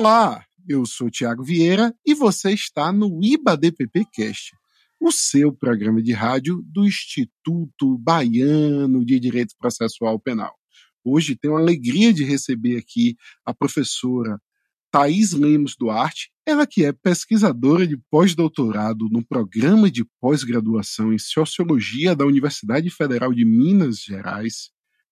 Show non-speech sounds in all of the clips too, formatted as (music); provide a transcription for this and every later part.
Olá, eu sou Tiago Vieira e você está no IBADPP Cast, o seu programa de rádio do Instituto Baiano de Direito Processual Penal. Hoje tenho a alegria de receber aqui a professora Thais Lemos Duarte, ela que é pesquisadora de pós-doutorado no programa de pós-graduação em Sociologia da Universidade Federal de Minas Gerais,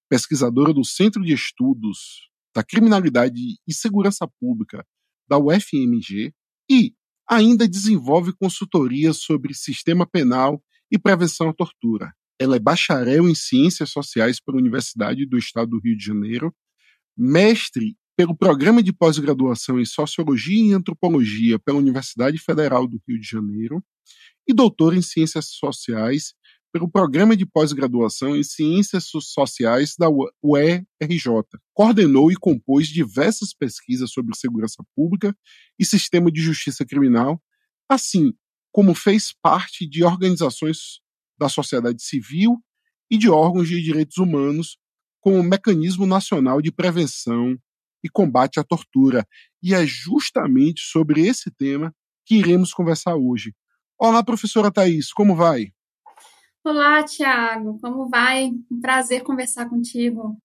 pesquisadora do Centro de Estudos da Criminalidade e Segurança Pública da UFMG e ainda desenvolve consultorias sobre sistema penal e prevenção à tortura. Ela é bacharel em Ciências Sociais pela Universidade do Estado do Rio de Janeiro, mestre pelo Programa de Pós-Graduação em Sociologia e Antropologia pela Universidade Federal do Rio de Janeiro e doutor em Ciências Sociais pelo Programa de Pós-Graduação em Ciências Sociais da UERJ. Coordenou e compôs diversas pesquisas sobre segurança pública e sistema de justiça criminal, assim como fez parte de organizações da sociedade civil e de órgãos de direitos humanos, como o Mecanismo Nacional de Prevenção e Combate à Tortura. E é justamente sobre esse tema que iremos conversar hoje. Olá, professora Thais, como vai? Olá, Tiago, como vai? Um prazer conversar contigo.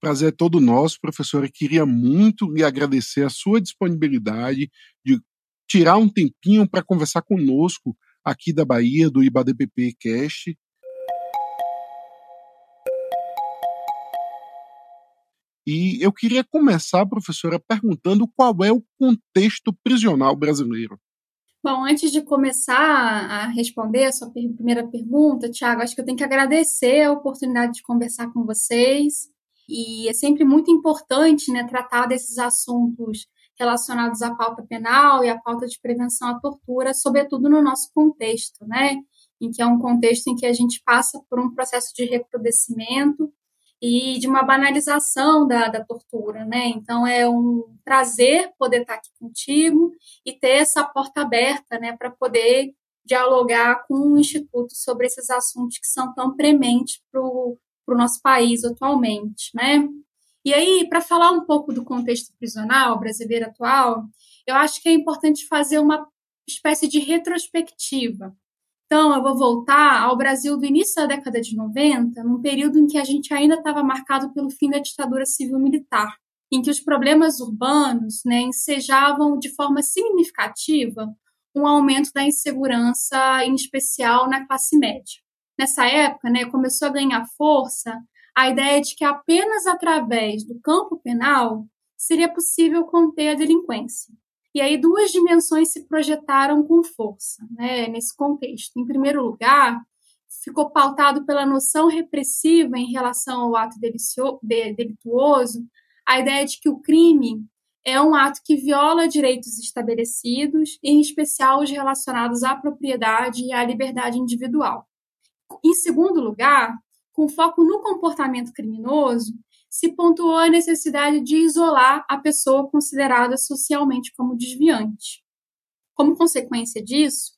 Prazer é todo nosso, professora. Queria muito lhe agradecer a sua disponibilidade de tirar um tempinho para conversar conosco aqui da Bahia, do IBADPP Cast. E eu queria começar, professora, perguntando qual é o contexto prisional brasileiro. Bom, antes de começar a responder a sua primeira pergunta, Tiago, acho que eu tenho que agradecer a oportunidade de conversar com vocês. E é sempre muito importante né, tratar desses assuntos relacionados à pauta penal e à pauta de prevenção à tortura, sobretudo no nosso contexto, né? Em que é um contexto em que a gente passa por um processo de recrudescimento e de uma banalização da, da tortura, né? Então é um prazer poder estar aqui contigo e ter essa porta aberta, né, para poder dialogar com o Instituto sobre esses assuntos que são tão prementes para o nosso país atualmente, né? E aí, para falar um pouco do contexto prisional brasileiro atual, eu acho que é importante fazer uma espécie de retrospectiva então, eu vou voltar ao Brasil do início da década de 90, num período em que a gente ainda estava marcado pelo fim da ditadura civil-militar, em que os problemas urbanos né, ensejavam de forma significativa um aumento da insegurança, em especial na classe média. Nessa época, né, começou a ganhar força a ideia de que apenas através do campo penal seria possível conter a delinquência. E aí duas dimensões se projetaram com força né, nesse contexto. Em primeiro lugar, ficou pautado pela noção repressiva em relação ao ato delituoso, a ideia de que o crime é um ato que viola direitos estabelecidos, em especial os relacionados à propriedade e à liberdade individual. Em segundo lugar, com foco no comportamento criminoso, se pontuou a necessidade de isolar a pessoa considerada socialmente como desviante. Como consequência disso,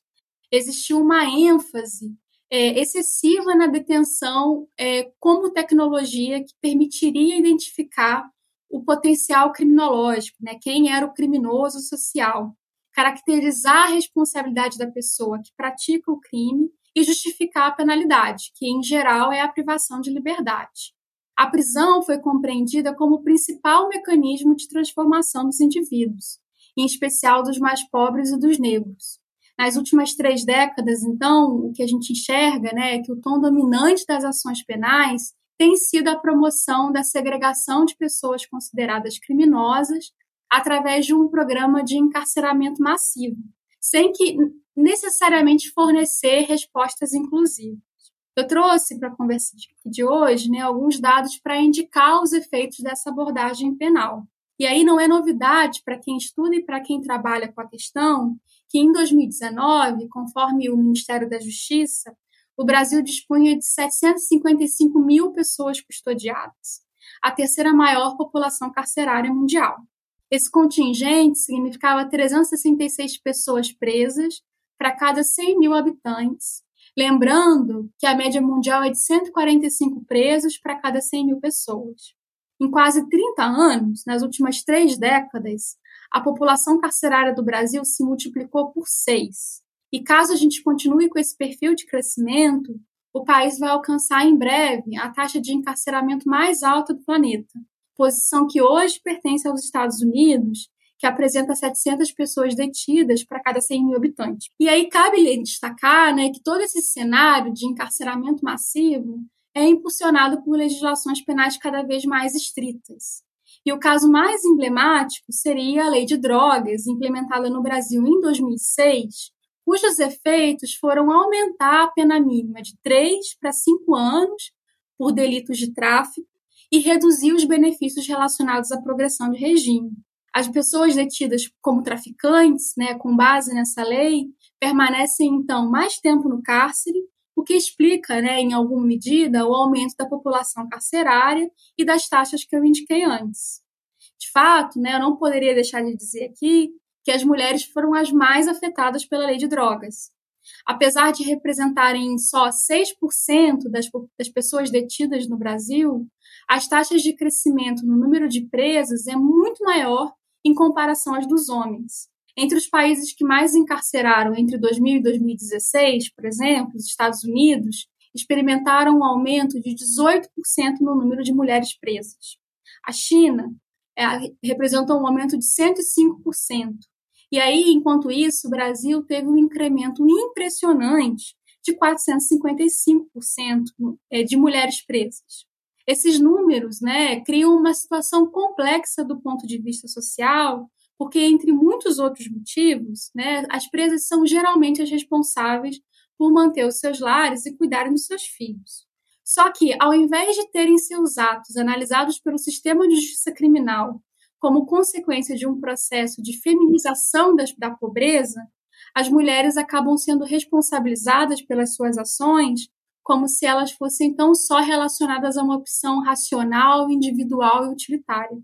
existiu uma ênfase é, excessiva na detenção é, como tecnologia que permitiria identificar o potencial criminológico, né, quem era o criminoso social, caracterizar a responsabilidade da pessoa que pratica o crime e justificar a penalidade, que em geral é a privação de liberdade. A prisão foi compreendida como o principal mecanismo de transformação dos indivíduos, em especial dos mais pobres e dos negros. Nas últimas três décadas, então, o que a gente enxerga né, é que o tom dominante das ações penais tem sido a promoção da segregação de pessoas consideradas criminosas através de um programa de encarceramento massivo, sem que necessariamente fornecer respostas inclusivas. Eu trouxe para a conversa de hoje né, alguns dados para indicar os efeitos dessa abordagem penal. E aí não é novidade para quem estuda e para quem trabalha com a questão que em 2019, conforme o Ministério da Justiça, o Brasil dispunha de 755 mil pessoas custodiadas, a terceira maior população carcerária mundial. Esse contingente significava 366 pessoas presas para cada 100 mil habitantes Lembrando que a média mundial é de 145 presos para cada 100 mil pessoas. Em quase 30 anos, nas últimas três décadas, a população carcerária do Brasil se multiplicou por seis. E caso a gente continue com esse perfil de crescimento, o país vai alcançar em breve a taxa de encarceramento mais alta do planeta, posição que hoje pertence aos Estados Unidos, que apresenta 700 pessoas detidas para cada 100 mil habitantes. E aí cabe destacar né, que todo esse cenário de encarceramento massivo é impulsionado por legislações penais cada vez mais estritas. E o caso mais emblemático seria a Lei de Drogas, implementada no Brasil em 2006, cujos efeitos foram aumentar a pena mínima de 3 para 5 anos por delitos de tráfico e reduzir os benefícios relacionados à progressão de regime. As pessoas detidas como traficantes, né, com base nessa lei, permanecem então mais tempo no cárcere, o que explica, né, em alguma medida, o aumento da população carcerária e das taxas que eu indiquei antes. De fato, né, eu não poderia deixar de dizer aqui que as mulheres foram as mais afetadas pela lei de drogas. Apesar de representarem só 6% das, das pessoas detidas no Brasil, as taxas de crescimento no número de presas é muito maior em comparação às dos homens. Entre os países que mais encarceraram entre 2000 e 2016, por exemplo, os Estados Unidos, experimentaram um aumento de 18% no número de mulheres presas. A China é, representou um aumento de 105%. E aí, enquanto isso, o Brasil teve um incremento impressionante de 455% é, de mulheres presas. Esses números né, criam uma situação complexa do ponto de vista social, porque, entre muitos outros motivos, né, as presas são geralmente as responsáveis por manter os seus lares e cuidarem dos seus filhos. Só que, ao invés de terem seus atos analisados pelo sistema de justiça criminal como consequência de um processo de feminização das, da pobreza, as mulheres acabam sendo responsabilizadas pelas suas ações como se elas fossem tão só relacionadas a uma opção racional, individual e utilitária.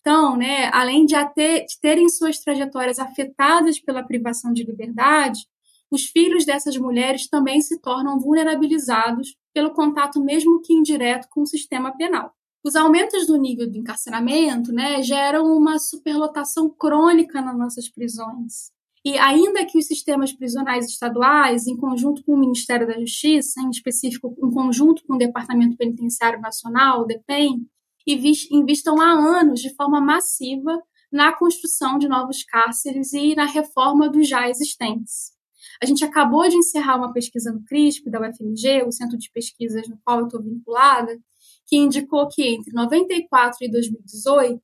Então, né, além de, de terem suas trajetórias afetadas pela privação de liberdade, os filhos dessas mulheres também se tornam vulnerabilizados pelo contato, mesmo que indireto, com o sistema penal. Os aumentos do nível de encarceramento né, geram uma superlotação crônica nas nossas prisões. E ainda que os sistemas prisionais estaduais, em conjunto com o Ministério da Justiça, em específico em conjunto com o Departamento Penitenciário Nacional, o DEPEN, investam há anos de forma massiva na construção de novos cárceres e na reforma dos já existentes. A gente acabou de encerrar uma pesquisa no CRISP, da UFMG, o centro de pesquisas no qual eu estou vinculada, que indicou que entre 94 e 2018,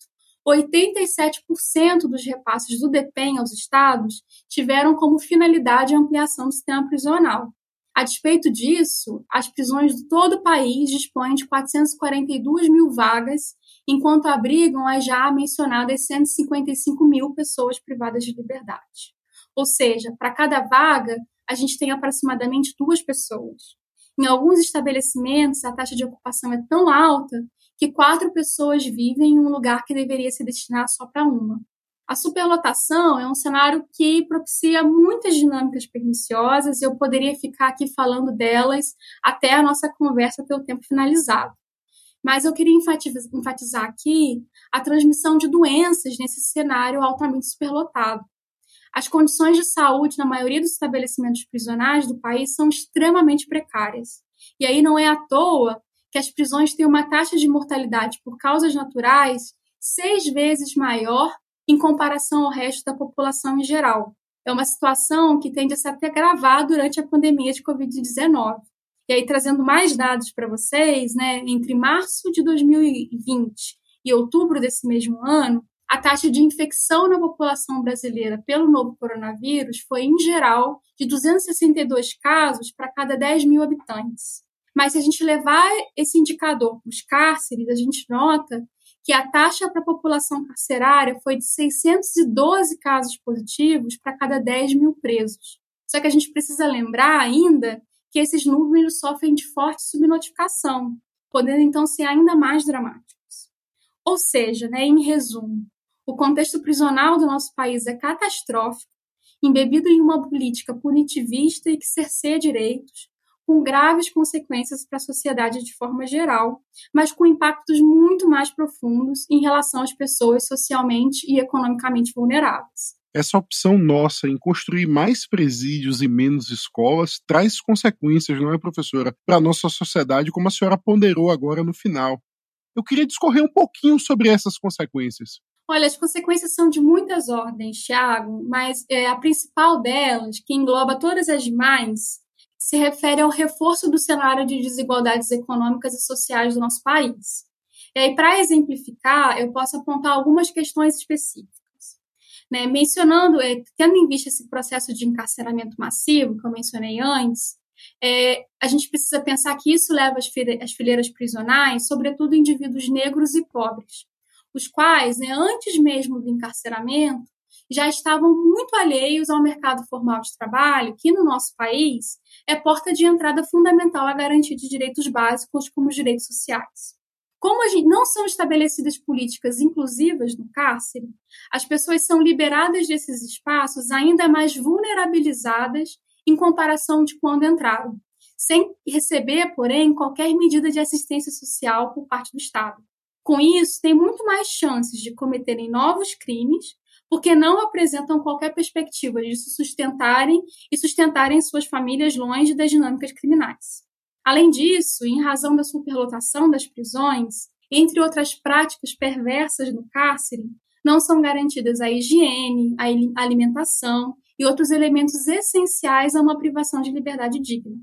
87% dos repasses do DEPEN aos estados tiveram como finalidade a ampliação do sistema prisional. A despeito disso, as prisões de todo o país dispõem de 442 mil vagas, enquanto abrigam as já mencionadas 155 mil pessoas privadas de liberdade. Ou seja, para cada vaga, a gente tem aproximadamente duas pessoas. Em alguns estabelecimentos, a taxa de ocupação é tão alta que quatro pessoas vivem em um lugar que deveria se destinar só para uma. A superlotação é um cenário que propicia muitas dinâmicas perniciosas e eu poderia ficar aqui falando delas até a nossa conversa ter o tempo finalizado. Mas eu queria enfatizar aqui a transmissão de doenças nesse cenário altamente superlotado. As condições de saúde na maioria dos estabelecimentos prisionais do país são extremamente precárias. E aí não é à toa que as prisões têm uma taxa de mortalidade por causas naturais seis vezes maior em comparação ao resto da população em geral. É uma situação que tende a se agravar durante a pandemia de Covid-19. E aí, trazendo mais dados para vocês, né, entre março de 2020 e outubro desse mesmo ano, a taxa de infecção na população brasileira pelo novo coronavírus foi, em geral, de 262 casos para cada 10 mil habitantes. Mas se a gente levar esse indicador para os cárceres, a gente nota que a taxa para a população carcerária foi de 612 casos positivos para cada 10 mil presos. Só que a gente precisa lembrar ainda que esses números sofrem de forte subnotificação, podendo então ser ainda mais dramáticos. Ou seja, né, em resumo, o contexto prisional do nosso país é catastrófico, embebido em uma política punitivista e que cerceia direitos, com graves consequências para a sociedade de forma geral, mas com impactos muito mais profundos em relação às pessoas socialmente e economicamente vulneráveis. Essa opção nossa em construir mais presídios e menos escolas traz consequências, não é, professora, para a nossa sociedade, como a senhora ponderou agora no final. Eu queria discorrer um pouquinho sobre essas consequências. Olha, as consequências são de muitas ordens, Thiago, mas é, a principal delas, que engloba todas as demais, se refere ao reforço do cenário de desigualdades econômicas e sociais do nosso país. E aí, para exemplificar, eu posso apontar algumas questões específicas. Né? Mencionando, é, tendo em vista esse processo de encarceramento massivo que eu mencionei antes, é, a gente precisa pensar que isso leva as, as fileiras prisionais, sobretudo indivíduos negros e pobres, os quais, né, antes mesmo do encarceramento, já estavam muito alheios ao mercado formal de trabalho, que no nosso país é porta de entrada fundamental à garantia de direitos básicos como os direitos sociais. Como não são estabelecidas políticas inclusivas no cárcere, as pessoas são liberadas desses espaços ainda mais vulnerabilizadas em comparação de quando entraram, sem receber, porém, qualquer medida de assistência social por parte do Estado. Com isso, tem muito mais chances de cometerem novos crimes, porque não apresentam qualquer perspectiva de se sustentarem e sustentarem suas famílias longe das dinâmicas criminais. Além disso, em razão da superlotação das prisões, entre outras práticas perversas no cárcere, não são garantidas a higiene, a alimentação e outros elementos essenciais a uma privação de liberdade digna.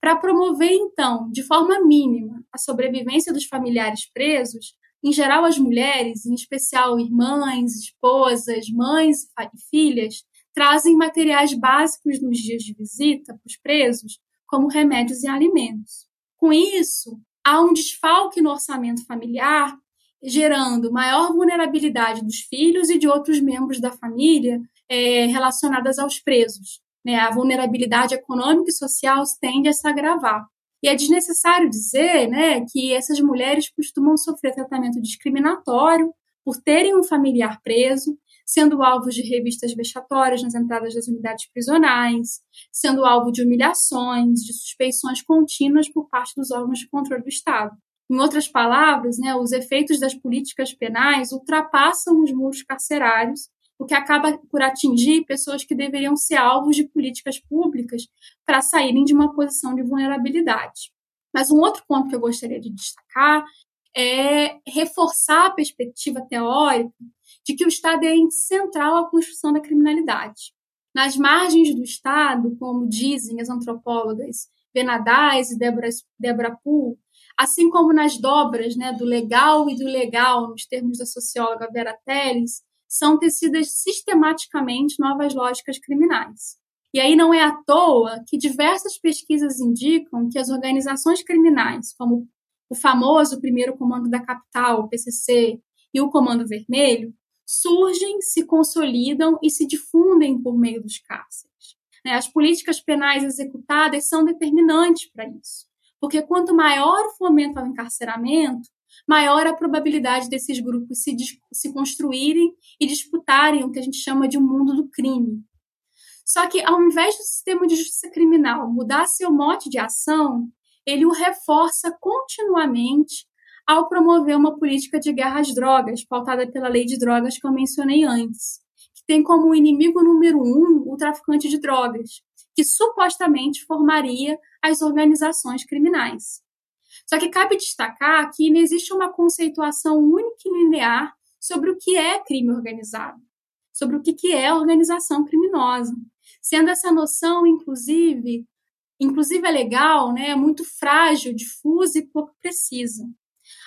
Para promover, então, de forma mínima, a sobrevivência dos familiares presos, em geral, as mulheres, em especial irmãs, esposas, mães e filhas, trazem materiais básicos nos dias de visita para os presos, como remédios e alimentos. Com isso, há um desfalque no orçamento familiar, gerando maior vulnerabilidade dos filhos e de outros membros da família é, relacionadas aos presos. Né? A vulnerabilidade econômica e social tende a se agravar. E é desnecessário dizer né, que essas mulheres costumam sofrer tratamento discriminatório por terem um familiar preso, sendo alvo de revistas vexatórias nas entradas das unidades prisionais, sendo alvo de humilhações, de suspeições contínuas por parte dos órgãos de controle do Estado. Em outras palavras, né, os efeitos das políticas penais ultrapassam os muros carcerários o que acaba por atingir pessoas que deveriam ser alvos de políticas públicas para saírem de uma posição de vulnerabilidade. Mas um outro ponto que eu gostaria de destacar é reforçar a perspectiva teórica de que o Estado é central à construção da criminalidade. Nas margens do Estado, como dizem as antropólogas Benadais e Débora, Débora Poole, assim como nas dobras né, do legal e do ilegal, nos termos da socióloga Vera Teles, são tecidas sistematicamente novas lógicas criminais. E aí não é à toa que diversas pesquisas indicam que as organizações criminais, como o famoso primeiro comando da capital, o PCC, e o Comando Vermelho, surgem, se consolidam e se difundem por meio dos cárceres. Né, as políticas penais executadas são determinantes para isso, porque quanto maior o fomento ao encarceramento, maior a probabilidade desses grupos se, se construírem e disputarem o que a gente chama de um mundo do crime. Só que, ao invés do sistema de justiça criminal mudar seu mote de ação, ele o reforça continuamente ao promover uma política de guerra às drogas, pautada pela lei de drogas que eu mencionei antes, que tem como inimigo número um o traficante de drogas, que supostamente formaria as organizações criminais. Só que cabe destacar que não existe uma conceituação única e linear sobre o que é crime organizado, sobre o que é organização criminosa, sendo essa noção, inclusive, inclusive é legal, né, muito frágil, difusa e pouco precisa.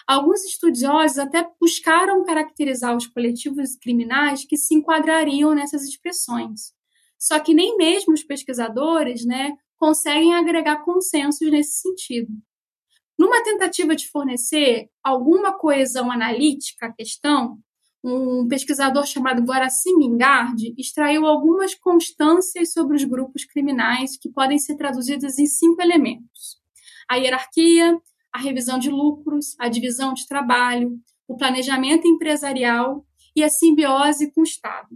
Alguns estudiosos até buscaram caracterizar os coletivos criminais que se enquadrariam nessas expressões. Só que nem mesmo os pesquisadores né, conseguem agregar consensos nesse sentido. Numa tentativa de fornecer alguma coesão analítica à questão, um pesquisador chamado Guaraci Mingard extraiu algumas constâncias sobre os grupos criminais que podem ser traduzidas em cinco elementos: a hierarquia, a revisão de lucros, a divisão de trabalho, o planejamento empresarial e a simbiose com o Estado.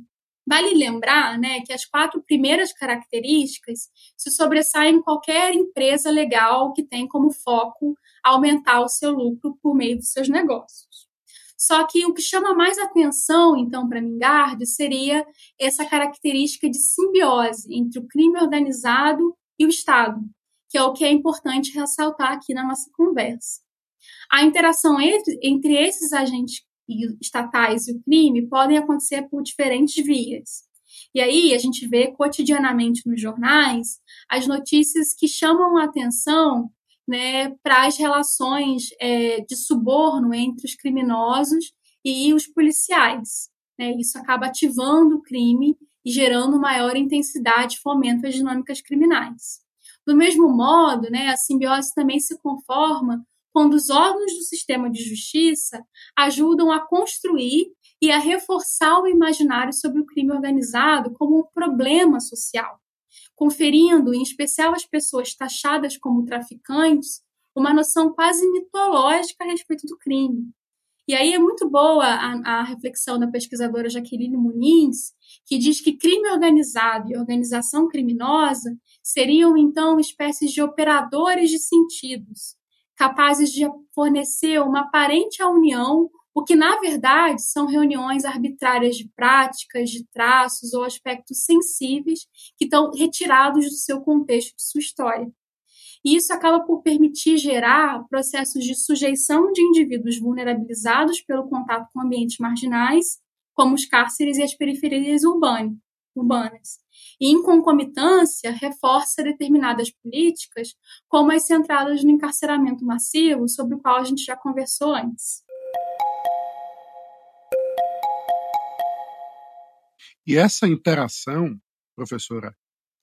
Vale lembrar né, que as quatro primeiras características se sobressaem em qualquer empresa legal que tem como foco aumentar o seu lucro por meio dos seus negócios. Só que o que chama mais atenção, então, para Mingard seria essa característica de simbiose entre o crime organizado e o Estado, que é o que é importante ressaltar aqui na nossa conversa. A interação entre, entre esses agentes estatais e o crime podem acontecer por diferentes vias. E aí a gente vê cotidianamente nos jornais as notícias que chamam a atenção né, para as relações é, de suborno entre os criminosos e os policiais. Né? Isso acaba ativando o crime e gerando maior intensidade e fomento às dinâmicas criminais. Do mesmo modo, né, a simbiose também se conforma quando os órgãos do sistema de justiça ajudam a construir e a reforçar o imaginário sobre o crime organizado como um problema social, conferindo, em especial às pessoas taxadas como traficantes, uma noção quase mitológica a respeito do crime. E aí é muito boa a, a reflexão da pesquisadora Jaqueline Muniz, que diz que crime organizado e organização criminosa seriam, então, espécies de operadores de sentidos, capazes de fornecer uma aparente união, o que na verdade são reuniões arbitrárias de práticas, de traços ou aspectos sensíveis que estão retirados do seu contexto, de sua história. E isso acaba por permitir gerar processos de sujeição de indivíduos vulnerabilizados pelo contato com ambientes marginais, como os cárceres e as periferias urbanas e, em concomitância, reforça determinadas políticas, como as centradas no encarceramento massivo, sobre o qual a gente já conversou antes. E essa interação, professora,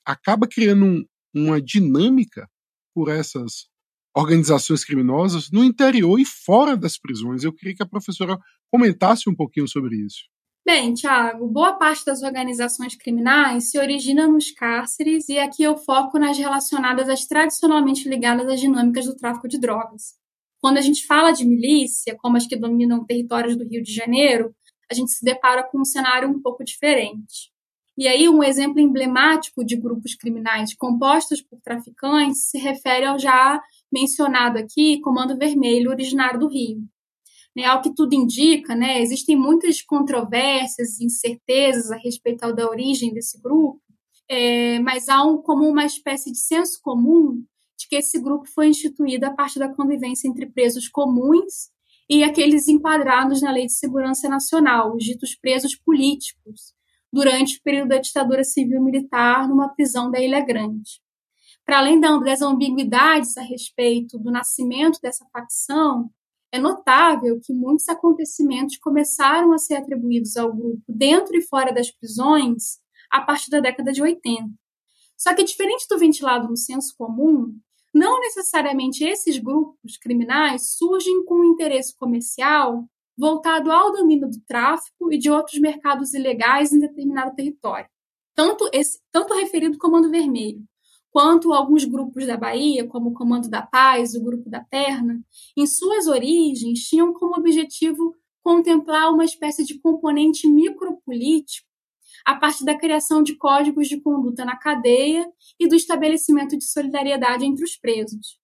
acaba criando um, uma dinâmica por essas organizações criminosas no interior e fora das prisões. Eu queria que a professora comentasse um pouquinho sobre isso. Bem, Tiago, boa parte das organizações criminais se origina nos cárceres e aqui eu foco nas relacionadas às tradicionalmente ligadas às dinâmicas do tráfico de drogas. Quando a gente fala de milícia, como as que dominam territórios do Rio de Janeiro, a gente se depara com um cenário um pouco diferente. E aí, um exemplo emblemático de grupos criminais compostos por traficantes se refere ao já mencionado aqui Comando Vermelho, originário do Rio. Né, ao que tudo indica, né, existem muitas controvérsias e incertezas a respeito da origem desse grupo, é, mas há um, como uma espécie de senso comum de que esse grupo foi instituído a partir da convivência entre presos comuns e aqueles enquadrados na Lei de Segurança Nacional, os ditos presos políticos, durante o período da ditadura civil-militar numa prisão da Ilha Grande. Para além das ambiguidades a respeito do nascimento dessa facção, é notável que muitos acontecimentos começaram a ser atribuídos ao grupo dentro e fora das prisões a partir da década de 80. Só que, diferente do ventilado no senso comum, não necessariamente esses grupos criminais surgem com um interesse comercial voltado ao domínio do tráfico e de outros mercados ilegais em determinado território. Tanto, esse, tanto referido Comando Vermelho, quanto alguns grupos da Bahia, como o Comando da Paz, o Grupo da Perna, em suas origens tinham como objetivo contemplar uma espécie de componente micropolítico a partir da criação de códigos de conduta na cadeia e do estabelecimento de solidariedade entre os presos.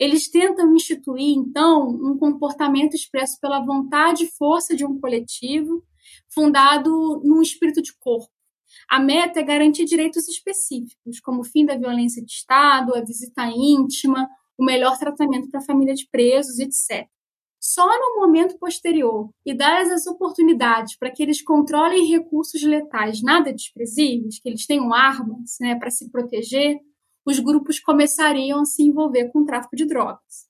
Eles tentam instituir, então, um comportamento expresso pela vontade e força de um coletivo, fundado num espírito de corpo, a meta é garantir direitos específicos, como o fim da violência de Estado, a visita íntima, o melhor tratamento para a família de presos, etc. Só no momento posterior e dadas as oportunidades para que eles controlem recursos letais nada desprezíveis, que eles tenham armas né, para se proteger, os grupos começariam a se envolver com o tráfico de drogas.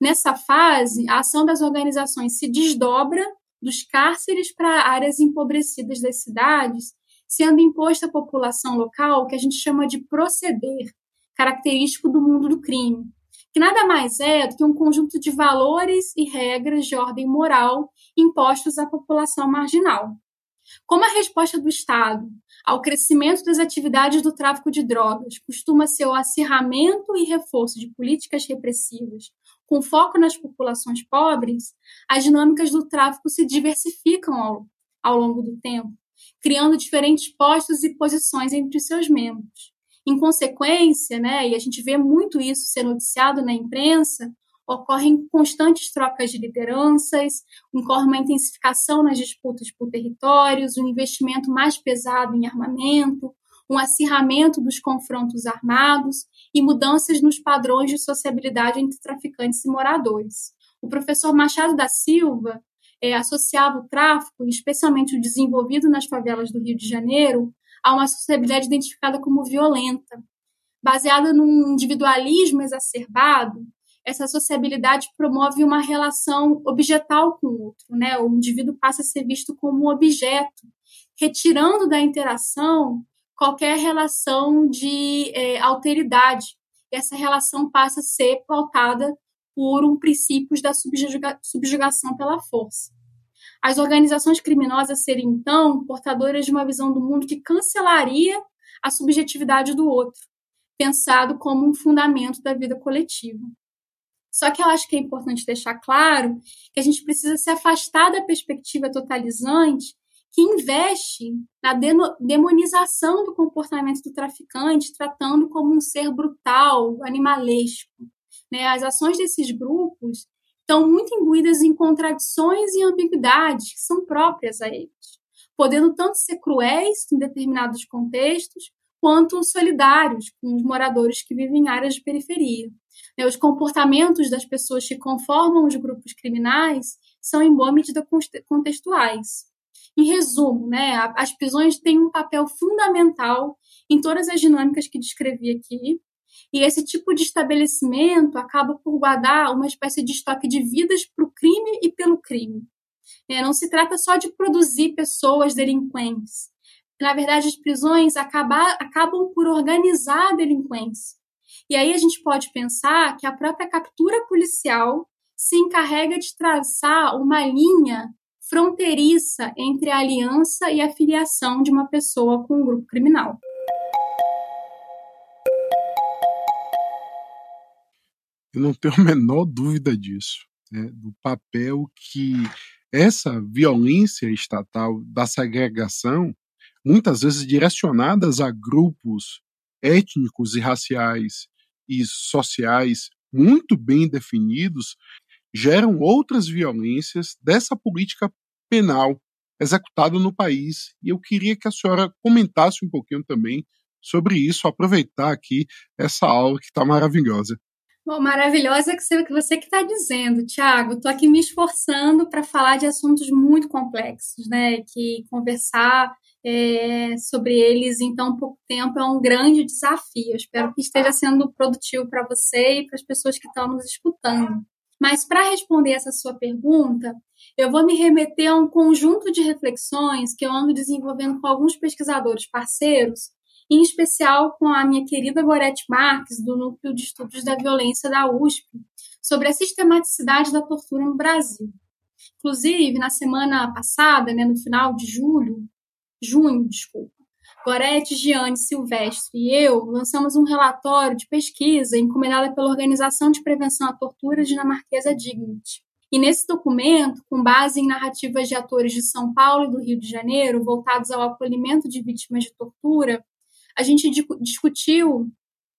Nessa fase, a ação das organizações se desdobra dos cárceres para áreas empobrecidas das cidades sendo imposto à população local o que a gente chama de proceder, característico do mundo do crime, que nada mais é do que um conjunto de valores e regras de ordem moral impostos à população marginal. Como a resposta do Estado ao crescimento das atividades do tráfico de drogas costuma ser o acirramento e reforço de políticas repressivas com foco nas populações pobres, as dinâmicas do tráfico se diversificam ao, ao longo do tempo criando diferentes postos e posições entre os seus membros. Em consequência, né, e a gente vê muito isso ser noticiado na imprensa, ocorrem constantes trocas de lideranças, ocorre uma intensificação nas disputas por territórios, um investimento mais pesado em armamento, um acirramento dos confrontos armados e mudanças nos padrões de sociabilidade entre traficantes e moradores. O professor Machado da Silva é, associava o tráfico, especialmente o desenvolvido nas favelas do Rio de Janeiro, a uma sociabilidade identificada como violenta. Baseada num individualismo exacerbado, essa sociabilidade promove uma relação objetal com o outro, né? O indivíduo passa a ser visto como um objeto, retirando da interação qualquer relação de é, alteridade. Essa relação passa a ser pautada por um princípio da subjuga subjugação pela força. As organizações criminosas seriam, então, portadoras de uma visão do mundo que cancelaria a subjetividade do outro, pensado como um fundamento da vida coletiva. Só que eu acho que é importante deixar claro que a gente precisa se afastar da perspectiva totalizante que investe na demonização do comportamento do traficante, tratando como um ser brutal, animalesco. Né? As ações desses grupos estão muito imbuídas em contradições e ambiguidades que são próprias a eles, podendo tanto ser cruéis em determinados contextos, quanto solidários com os moradores que vivem em áreas de periferia. Né, os comportamentos das pessoas que conformam os grupos criminais são, em boa medida, contextuais. Em resumo, né, as prisões têm um papel fundamental em todas as dinâmicas que descrevi aqui, e esse tipo de estabelecimento acaba por guardar uma espécie de estoque de vidas para o crime e pelo crime. É, não se trata só de produzir pessoas delinquentes. Na verdade, as prisões acabam, acabam por organizar a delinquência. E aí a gente pode pensar que a própria captura policial se encarrega de traçar uma linha fronteiriça entre a aliança e a filiação de uma pessoa com um grupo criminal. Eu não tenho a (laughs) menor dúvida disso, né, do papel que essa violência estatal da segregação, muitas vezes direcionadas a grupos étnicos e raciais e sociais muito bem definidos, geram outras violências dessa política penal executada no país. E eu queria que a senhora comentasse um pouquinho também sobre isso, aproveitar aqui essa aula que está maravilhosa. Bom, maravilhosa que você que está dizendo, Tiago. Estou aqui me esforçando para falar de assuntos muito complexos, né? Que conversar é, sobre eles em tão pouco tempo é um grande desafio. Eu espero que esteja sendo produtivo para você e para as pessoas que estão nos escutando. Mas para responder essa sua pergunta, eu vou me remeter a um conjunto de reflexões que eu ando desenvolvendo com alguns pesquisadores parceiros, em especial com a minha querida Gorete Marques, do Núcleo de Estudos da Violência da USP, sobre a sistematicidade da tortura no Brasil. Inclusive, na semana passada, né, no final de julho, junho, desculpa, Gorete, Giane Silvestre e eu lançamos um relatório de pesquisa encomendada pela Organização de Prevenção à Tortura dinamarquesa Dignity. E nesse documento, com base em narrativas de atores de São Paulo e do Rio de Janeiro voltados ao acolhimento de vítimas de tortura, a gente discutiu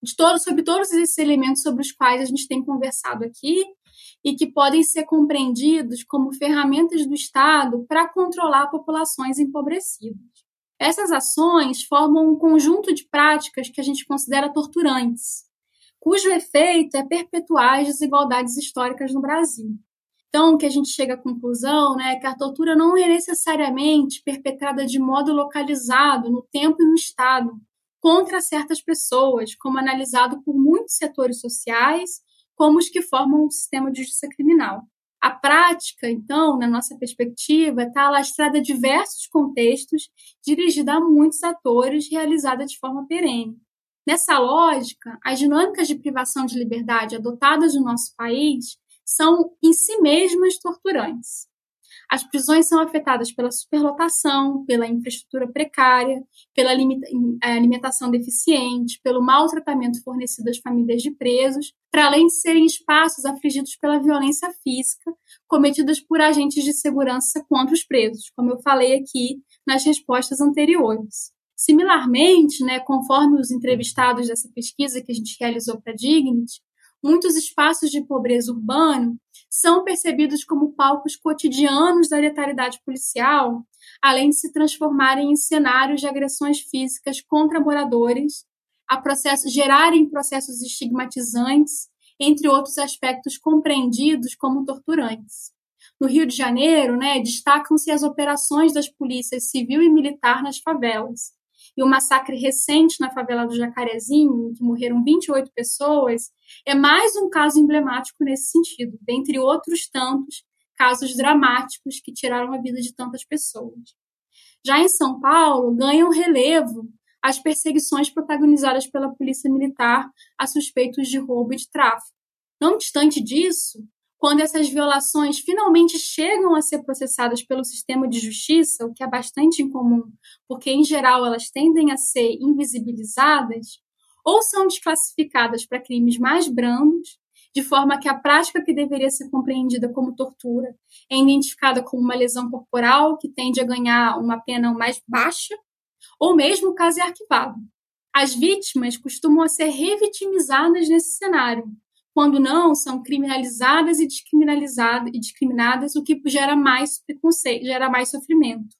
de sobre todos esses elementos sobre os quais a gente tem conversado aqui e que podem ser compreendidos como ferramentas do Estado para controlar populações empobrecidas. Essas ações formam um conjunto de práticas que a gente considera torturantes, cujo efeito é perpetuar as desigualdades históricas no Brasil. Então, que a gente chega à conclusão né, que a tortura não é necessariamente perpetrada de modo localizado no tempo e no Estado contra certas pessoas, como analisado por muitos setores sociais, como os que formam o sistema de justiça criminal. A prática, então, na nossa perspectiva, está alastrada a diversos contextos, dirigida a muitos atores, realizada de forma perene. Nessa lógica, as dinâmicas de privação de liberdade adotadas no nosso país são em si mesmas torturantes. As prisões são afetadas pela superlotação, pela infraestrutura precária, pela eh, alimentação deficiente, pelo maltratamento fornecido às famílias de presos, para além de serem espaços afligidos pela violência física cometidas por agentes de segurança contra os presos, como eu falei aqui nas respostas anteriores. Similarmente, né, conforme os entrevistados dessa pesquisa que a gente realizou para a Dignity, muitos espaços de pobreza urbano são percebidos como palcos cotidianos da letalidade policial, além de se transformarem em cenários de agressões físicas contra moradores, a processos, gerarem processos estigmatizantes, entre outros aspectos compreendidos como torturantes. No Rio de Janeiro, né, destacam-se as operações das polícias civil e militar nas favelas, e o massacre recente na favela do Jacarezinho, em que morreram 28 pessoas, é mais um caso emblemático nesse sentido, dentre outros tantos casos dramáticos que tiraram a vida de tantas pessoas. Já em São Paulo, ganham relevo as perseguições protagonizadas pela Polícia Militar a suspeitos de roubo e de tráfico. Não obstante disso, quando essas violações finalmente chegam a ser processadas pelo sistema de justiça, o que é bastante incomum, porque em geral elas tendem a ser invisibilizadas, ou são desclassificadas para crimes mais brandos, de forma que a prática que deveria ser compreendida como tortura é identificada como uma lesão corporal que tende a ganhar uma pena mais baixa, ou mesmo o caso é arquivado. As vítimas costumam ser revitimizadas nesse cenário, quando não, são criminalizadas e descriminalizadas e discriminadas, o que gera mais preconceito, gera mais sofrimento.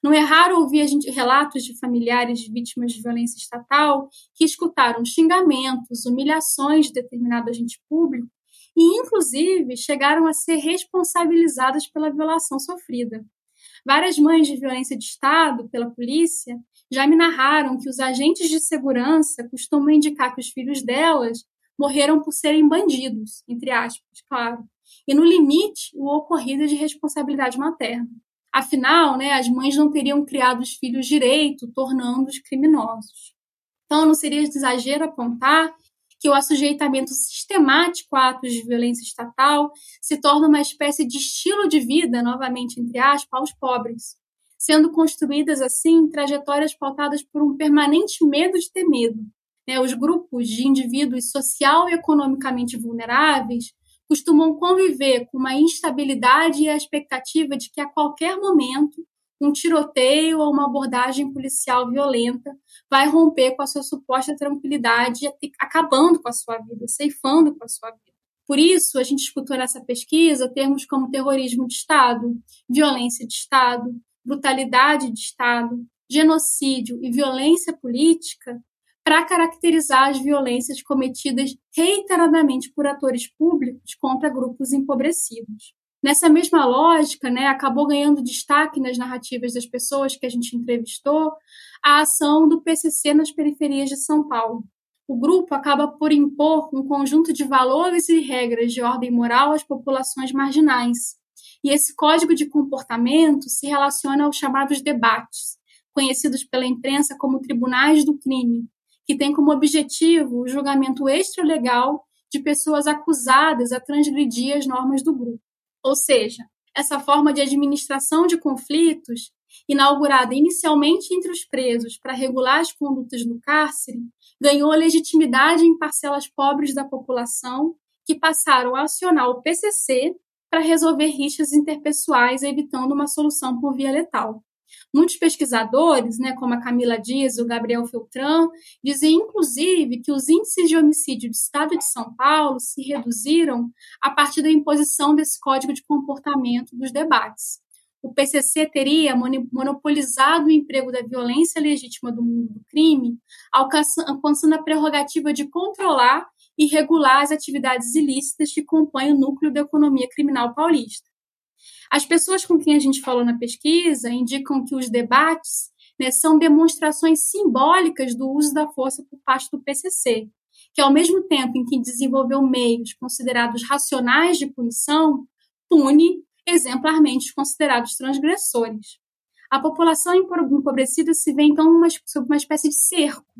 Não é raro ouvir gente, relatos de familiares de vítimas de violência estatal que escutaram xingamentos, humilhações de determinado agente público e, inclusive, chegaram a ser responsabilizadas pela violação sofrida. Várias mães de violência de Estado pela polícia já me narraram que os agentes de segurança costumam indicar que os filhos delas morreram por serem bandidos, entre aspas, claro. E no limite, o ocorrido é de responsabilidade materna. Afinal, né, as mães não teriam criado os filhos direito, tornando-os criminosos. Então, não seria de exagero apontar que o assujeitamento sistemático a atos de violência estatal se torna uma espécie de estilo de vida, novamente entre aspas, aos pobres, sendo construídas assim trajetórias pautadas por um permanente medo de ter medo, né, os grupos de indivíduos social e economicamente vulneráveis costumam conviver com uma instabilidade e a expectativa de que a qualquer momento um tiroteio ou uma abordagem policial violenta vai romper com a sua suposta tranquilidade, acabando com a sua vida, ceifando com a sua vida. Por isso, a gente escutou nessa pesquisa termos como terrorismo de Estado, violência de Estado, brutalidade de Estado, genocídio e violência política para caracterizar as violências cometidas reiteradamente por atores públicos contra grupos empobrecidos. Nessa mesma lógica, né, acabou ganhando destaque nas narrativas das pessoas que a gente entrevistou a ação do PCC nas periferias de São Paulo. O grupo acaba por impor um conjunto de valores e regras de ordem moral às populações marginais. E esse código de comportamento se relaciona aos chamados debates, conhecidos pela imprensa como tribunais do crime, que tem como objetivo o julgamento extralegal de pessoas acusadas a transgredir as normas do grupo. Ou seja, essa forma de administração de conflitos, inaugurada inicialmente entre os presos para regular as condutas no cárcere, ganhou legitimidade em parcelas pobres da população que passaram a acionar o PCC para resolver rixas interpessoais, evitando uma solução por via letal. Muitos pesquisadores, né, como a Camila Dias o Gabriel Feltran, dizem inclusive que os índices de homicídio do estado de São Paulo se reduziram a partir da imposição desse código de comportamento dos debates. O PCC teria monopolizado o emprego da violência legítima do mundo do crime, alcançando a prerrogativa de controlar e regular as atividades ilícitas que compõem o núcleo da economia criminal paulista. As pessoas com quem a gente falou na pesquisa indicam que os debates né, são demonstrações simbólicas do uso da força por parte do PCC, que ao mesmo tempo em que desenvolveu meios considerados racionais de punição, pune exemplarmente os considerados transgressores. A população empobrecida se vê então uma, sob uma espécie de cerco.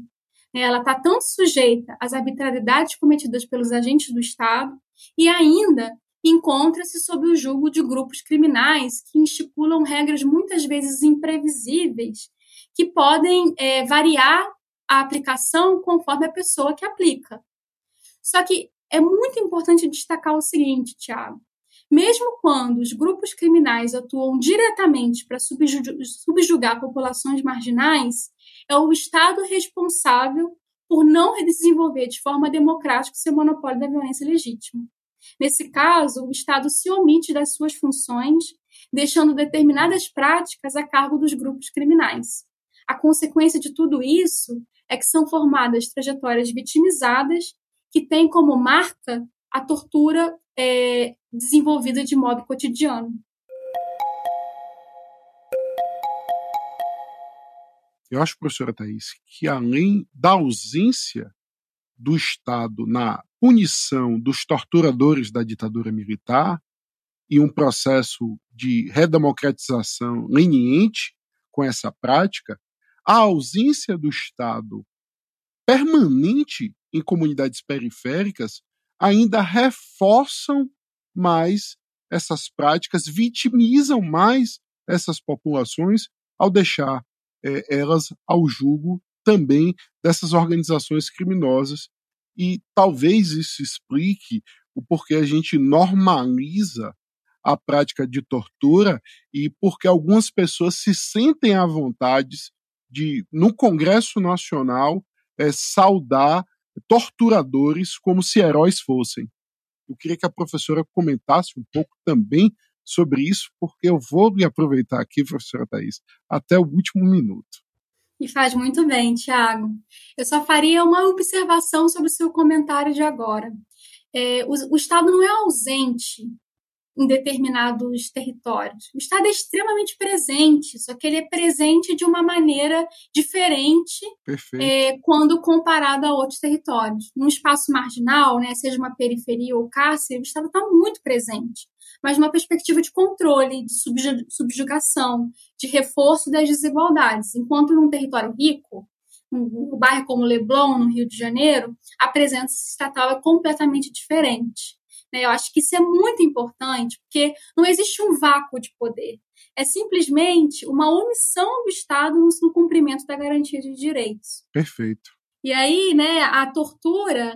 Né? Ela está tanto sujeita às arbitrariedades cometidas pelos agentes do Estado e ainda encontra-se sob o jugo de grupos criminais que estipulam regras muitas vezes imprevisíveis, que podem é, variar a aplicação conforme a pessoa que aplica. Só que é muito importante destacar o seguinte, Tiago. Mesmo quando os grupos criminais atuam diretamente para subjugar populações marginais, é o Estado responsável por não desenvolver de forma democrática seu monopólio da violência legítima. Nesse caso, o Estado se omite das suas funções, deixando determinadas práticas a cargo dos grupos criminais. A consequência de tudo isso é que são formadas trajetórias vitimizadas que têm como marca a tortura é, desenvolvida de modo cotidiano. Eu acho, professora Thais, que além da ausência do Estado na punição dos torturadores da ditadura militar e um processo de redemocratização leniente com essa prática, a ausência do Estado permanente em comunidades periféricas ainda reforçam mais essas práticas, vitimizam mais essas populações ao deixar é, elas ao jugo também dessas organizações criminosas. E talvez isso explique o porquê a gente normaliza a prática de tortura e porque algumas pessoas se sentem à vontade de, no Congresso Nacional, é, saudar torturadores como se heróis fossem. Eu queria que a professora comentasse um pouco também sobre isso, porque eu vou me aproveitar aqui, professora Thais, até o último minuto. E faz muito bem, Tiago. Eu só faria uma observação sobre o seu comentário de agora. É, o, o Estado não é ausente em determinados territórios. O Estado é extremamente presente, só que ele é presente de uma maneira diferente é, quando comparado a outros territórios. Num espaço marginal, né, seja uma periferia ou cárcere, o Estado está muito presente, mas numa perspectiva de controle, de subjugação, de reforço das desigualdades. Enquanto num território rico, um, bairro como Leblon, no Rio de Janeiro, a presença estatal é completamente diferente. Né? Eu acho que isso é muito importante, porque não existe um vácuo de poder. É simplesmente uma omissão do Estado no cumprimento da garantia de direitos. Perfeito. E aí, né, a tortura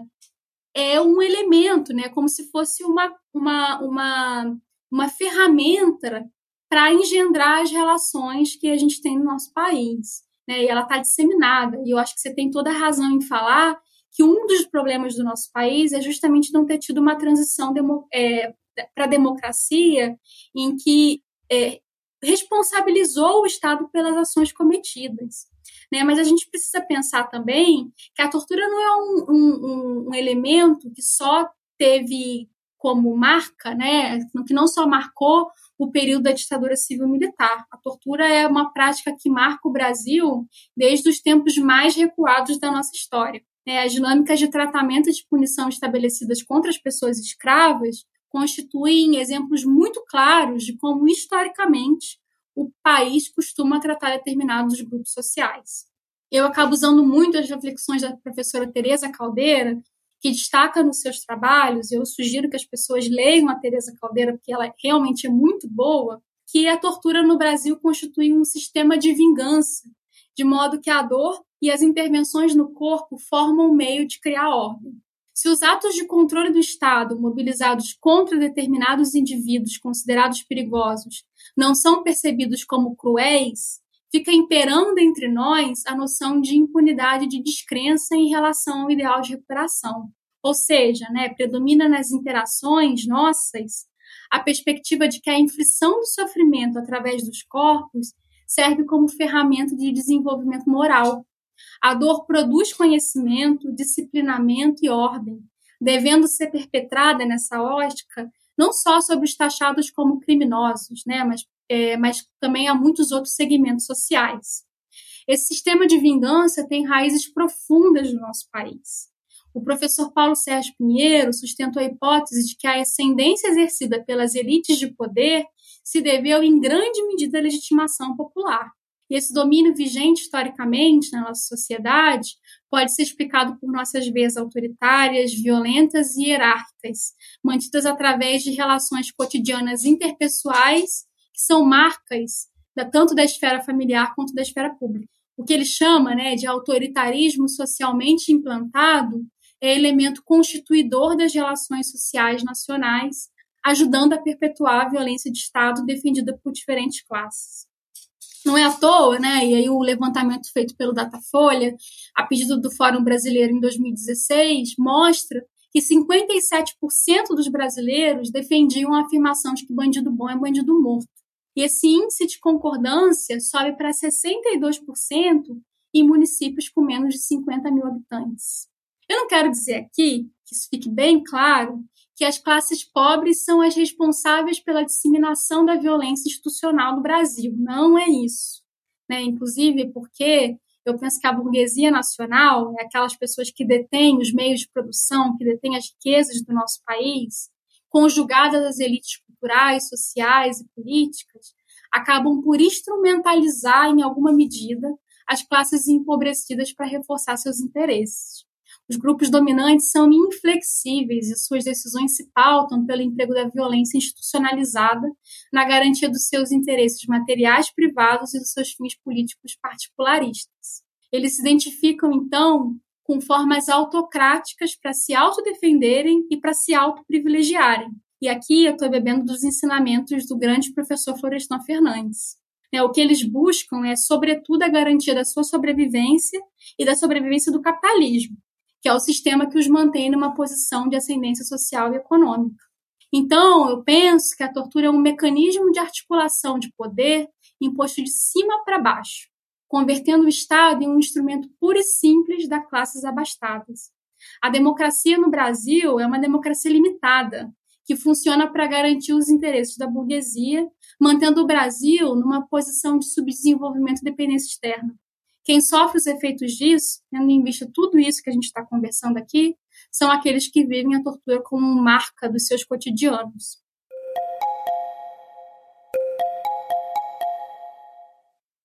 é um elemento, né, como se fosse uma, uma, uma, uma ferramenta para engendrar as relações que a gente tem no nosso país. Né, e ela está disseminada. E eu acho que você tem toda a razão em falar que um dos problemas do nosso país é justamente não ter tido uma transição é, para a democracia em que é, responsabilizou o Estado pelas ações cometidas. Né? Mas a gente precisa pensar também que a tortura não é um, um, um elemento que só teve como marca, né, que não só marcou o período da ditadura civil-militar. A tortura é uma prática que marca o Brasil desde os tempos mais recuados da nossa história. É, as dinâmicas de tratamento e de punição estabelecidas contra as pessoas escravas constituem exemplos muito claros de como, historicamente, o país costuma tratar determinados grupos sociais. Eu acabo usando muito as reflexões da professora Teresa Caldeira, que destaca nos seus trabalhos, eu sugiro que as pessoas leiam a Teresa Caldeira, porque ela realmente é muito boa, que a tortura no Brasil constitui um sistema de vingança, de modo que a dor e as intervenções no corpo formam um meio de criar ordem. Se os atos de controle do Estado mobilizados contra determinados indivíduos considerados perigosos não são percebidos como cruéis, fica imperando entre nós a noção de impunidade de descrença em relação ao ideal de recuperação. Ou seja, né, predomina nas interações nossas a perspectiva de que a inflição do sofrimento através dos corpos serve como ferramenta de desenvolvimento moral, a dor produz conhecimento, disciplinamento e ordem, devendo ser perpetrada nessa ótica não só sobre os taxados como criminosos, né, mas, é, mas também há muitos outros segmentos sociais. Esse sistema de vingança tem raízes profundas no nosso país. O professor Paulo Sérgio Pinheiro sustentou a hipótese de que a ascendência exercida pelas elites de poder se deveu em grande medida à legitimação popular. Esse domínio vigente historicamente na nossa sociedade pode ser explicado por nossas veias autoritárias, violentas e hierárquicas, mantidas através de relações cotidianas interpessoais, que são marcas da, tanto da esfera familiar quanto da esfera pública. O que ele chama né, de autoritarismo socialmente implantado é elemento constituidor das relações sociais nacionais, ajudando a perpetuar a violência de Estado defendida por diferentes classes. Não é à toa, né? E aí o levantamento feito pelo Datafolha, a pedido do Fórum Brasileiro em 2016, mostra que 57% dos brasileiros defendiam a afirmação de que bandido bom é bandido morto. E esse índice de concordância sobe para 62% em municípios com menos de 50 mil habitantes. Eu não quero dizer aqui, que isso fique bem claro, que as classes pobres são as responsáveis pela disseminação da violência institucional no Brasil. Não é isso. Né? Inclusive porque eu penso que a burguesia nacional, é aquelas pessoas que detêm os meios de produção, que detêm as riquezas do nosso país, conjugadas às elites culturais, sociais e políticas, acabam por instrumentalizar, em alguma medida, as classes empobrecidas para reforçar seus interesses. Os grupos dominantes são inflexíveis e suas decisões se pautam pelo emprego da violência institucionalizada na garantia dos seus interesses materiais privados e dos seus fins políticos particularistas. Eles se identificam, então, com formas autocráticas para se autodefenderem e para se autoprivilegiarem. E aqui eu estou bebendo dos ensinamentos do grande professor Florestan Fernandes. É, o que eles buscam é, sobretudo, a garantia da sua sobrevivência e da sobrevivência do capitalismo, que é o sistema que os mantém numa posição de ascendência social e econômica. Então, eu penso que a tortura é um mecanismo de articulação de poder imposto de cima para baixo, convertendo o Estado em um instrumento puro e simples das classes abastadas. A democracia no Brasil é uma democracia limitada, que funciona para garantir os interesses da burguesia, mantendo o Brasil numa posição de subdesenvolvimento e dependência externa. Quem sofre os efeitos disso, tendo em vista tudo isso que a gente está conversando aqui, são aqueles que vivem a tortura como marca dos seus cotidianos.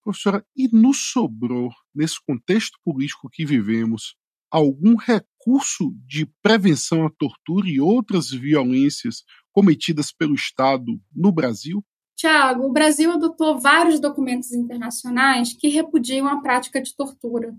Professora, e nos sobrou, nesse contexto político que vivemos, algum recurso de prevenção à tortura e outras violências cometidas pelo Estado no Brasil? Tiago, o Brasil adotou vários documentos internacionais que repudiam a prática de tortura.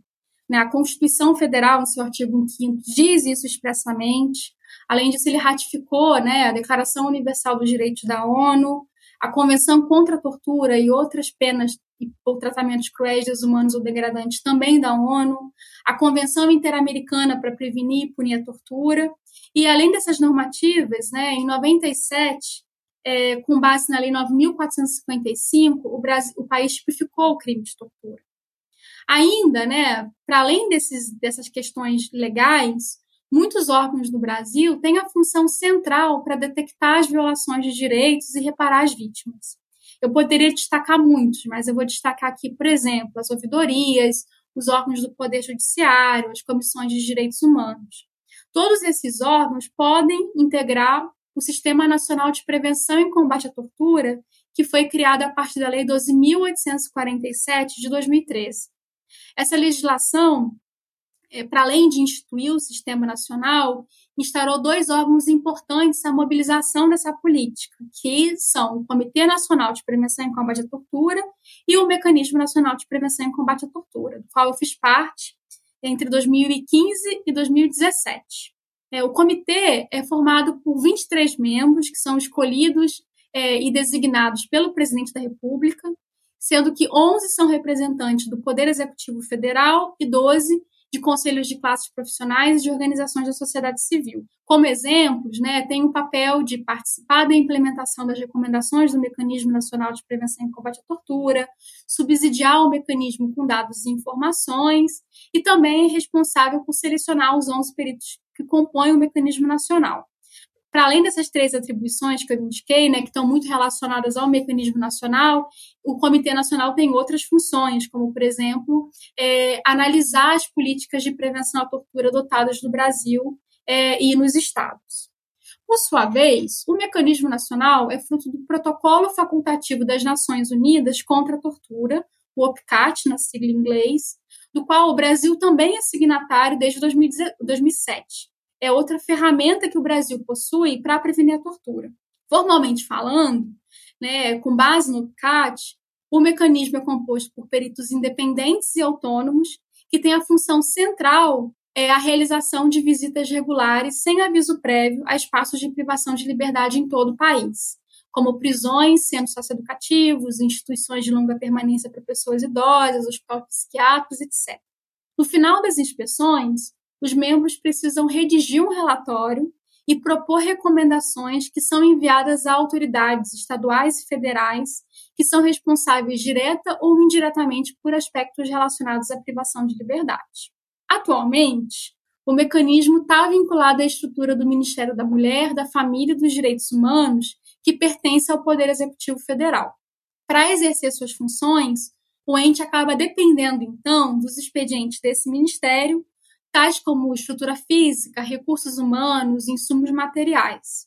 Né? A Constituição Federal, no seu artigo 5 diz isso expressamente. Além disso, ele ratificou né, a Declaração Universal dos Direitos da ONU, a Convenção contra a Tortura e outras penas ou tratamentos cruéis, desumanos ou degradantes também da ONU, a Convenção Interamericana para Prevenir e Punir a Tortura. E além dessas normativas, né, em 97, é, com base na Lei 9.455, o, Brasil, o país tipificou o crime de tortura. Ainda, né, para além desses, dessas questões legais, muitos órgãos do Brasil têm a função central para detectar as violações de direitos e reparar as vítimas. Eu poderia destacar muitos, mas eu vou destacar aqui, por exemplo, as ouvidorias, os órgãos do Poder Judiciário, as comissões de direitos humanos. Todos esses órgãos podem integrar o Sistema Nacional de Prevenção e Combate à Tortura, que foi criado a partir da Lei 12.847 de 2013. Essa legislação, é, para além de instituir o Sistema Nacional, instaurou dois órgãos importantes à mobilização dessa política, que são o Comitê Nacional de Prevenção e Combate à Tortura e o Mecanismo Nacional de Prevenção e Combate à Tortura, do qual eu fiz parte entre 2015 e 2017. É, o comitê é formado por 23 membros que são escolhidos é, e designados pelo presidente da República, sendo que 11 são representantes do Poder Executivo Federal e 12 de conselhos de classes profissionais e de organizações da sociedade civil. Como exemplos, né, tem o papel de participar da implementação das recomendações do Mecanismo Nacional de Prevenção e Combate à Tortura, subsidiar o mecanismo com dados e informações, e também é responsável por selecionar os 11 peritos que compõem o mecanismo nacional. Para além dessas três atribuições que eu indiquei, né, que estão muito relacionadas ao mecanismo nacional, o Comitê Nacional tem outras funções, como, por exemplo, é, analisar as políticas de prevenção à tortura adotadas no Brasil é, e nos estados. Por sua vez, o mecanismo nacional é fruto do Protocolo Facultativo das Nações Unidas contra a Tortura, o OPCAT, na sigla em inglês, do qual o Brasil também é signatário desde 2007. É outra ferramenta que o Brasil possui para prevenir a tortura. Formalmente falando, né, com base no CAT, o mecanismo é composto por peritos independentes e autônomos que têm a função central é a realização de visitas regulares sem aviso prévio a espaços de privação de liberdade em todo o país, como prisões, centros socioeducativos, instituições de longa permanência para pessoas idosas, hospitais psiquiátricos, etc. No final das inspeções, os membros precisam redigir um relatório e propor recomendações que são enviadas a autoridades estaduais e federais que são responsáveis direta ou indiretamente por aspectos relacionados à privação de liberdade. Atualmente, o mecanismo está vinculado à estrutura do Ministério da Mulher, da Família e dos Direitos Humanos, que pertence ao Poder Executivo Federal. Para exercer suas funções, o ente acaba dependendo, então, dos expedientes desse ministério tais como estrutura física, recursos humanos, insumos materiais.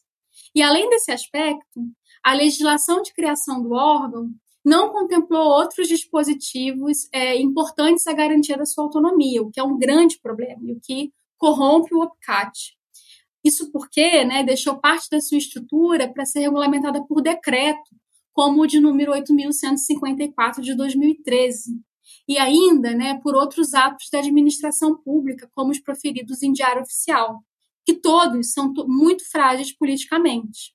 E além desse aspecto, a legislação de criação do órgão não contemplou outros dispositivos é, importantes à garantia da sua autonomia, o que é um grande problema e o que corrompe o OPCAT. Isso porque né, deixou parte da sua estrutura para ser regulamentada por decreto, como o de número 8.154 de 2013, e ainda né, por outros atos da administração pública, como os proferidos em diário oficial, que todos são muito frágeis politicamente.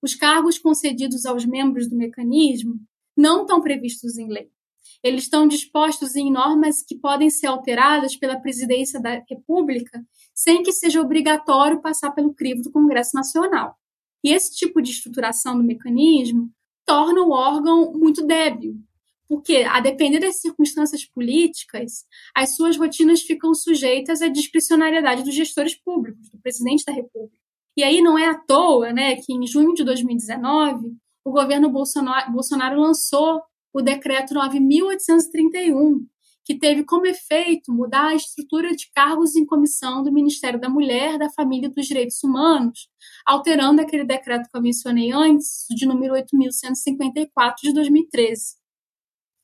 Os cargos concedidos aos membros do mecanismo não estão previstos em lei. Eles estão dispostos em normas que podem ser alteradas pela presidência da República sem que seja obrigatório passar pelo crivo do Congresso Nacional. E esse tipo de estruturação do mecanismo torna o órgão muito débil, porque, a depender das circunstâncias políticas, as suas rotinas ficam sujeitas à discricionariedade dos gestores públicos, do presidente da República. E aí não é à toa né, que, em junho de 2019, o governo Bolsonaro, Bolsonaro lançou o decreto 9.831, que teve como efeito mudar a estrutura de cargos em comissão do Ministério da Mulher, da Família e dos Direitos Humanos, alterando aquele decreto que eu mencionei antes, de número 8.154 de 2013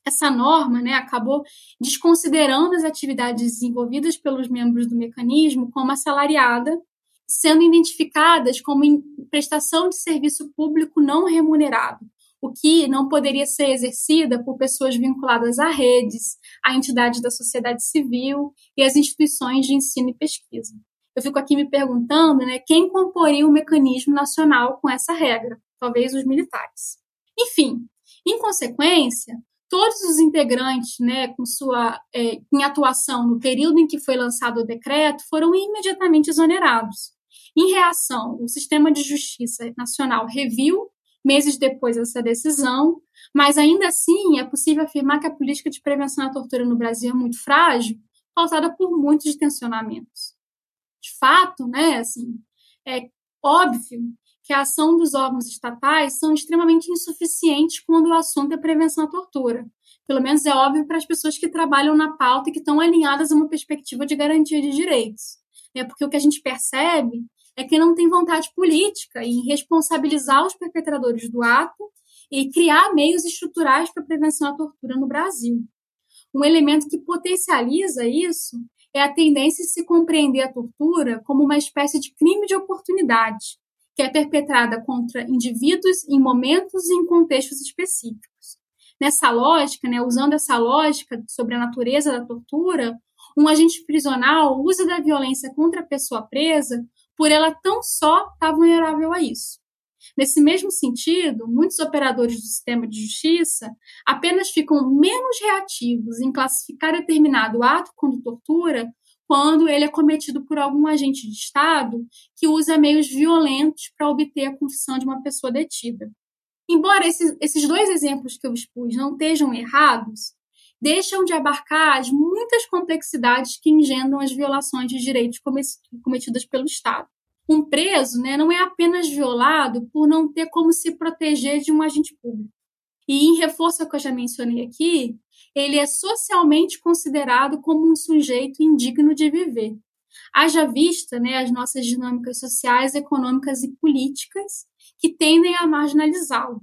essa norma né, acabou desconsiderando as atividades desenvolvidas pelos membros do mecanismo como assalariada, sendo identificadas como prestação de serviço público não remunerado, o que não poderia ser exercida por pessoas vinculadas a redes, a entidades da sociedade civil e as instituições de ensino e pesquisa. Eu fico aqui me perguntando né, quem comporia o mecanismo nacional com essa regra, talvez os militares. Enfim, em consequência, todos os integrantes, né, com sua é, em atuação no período em que foi lançado o decreto, foram imediatamente exonerados. Em reação, o sistema de justiça nacional reviu meses depois essa decisão, mas ainda assim é possível afirmar que a política de prevenção à tortura no Brasil é muito frágil, causada por muitos tensionamentos. De fato, né, assim, é óbvio que a ação dos órgãos estatais são extremamente insuficientes quando o assunto é prevenção à tortura. Pelo menos é óbvio para as pessoas que trabalham na pauta e que estão alinhadas a uma perspectiva de garantia de direitos. É porque o que a gente percebe é que não tem vontade política em responsabilizar os perpetradores do ato e criar meios estruturais para prevenção à tortura no Brasil. Um elemento que potencializa isso é a tendência de se compreender a tortura como uma espécie de crime de oportunidade, que é perpetrada contra indivíduos em momentos e em contextos específicos. Nessa lógica, né, usando essa lógica sobre a natureza da tortura, um agente prisional usa da violência contra a pessoa presa por ela tão só estar tá vulnerável a isso. Nesse mesmo sentido, muitos operadores do sistema de justiça apenas ficam menos reativos em classificar determinado ato como tortura quando ele é cometido por algum agente de Estado que usa meios violentos para obter a confissão de uma pessoa detida. Embora esses, esses dois exemplos que eu expus não estejam errados, deixam de abarcar as muitas complexidades que engendram as violações de direitos cometidas pelo Estado. Um preso né, não é apenas violado por não ter como se proteger de um agente público. E em reforço ao que eu já mencionei aqui, ele é socialmente considerado como um sujeito indigno de viver. Haja vista né, as nossas dinâmicas sociais, econômicas e políticas que tendem a marginalizá-lo.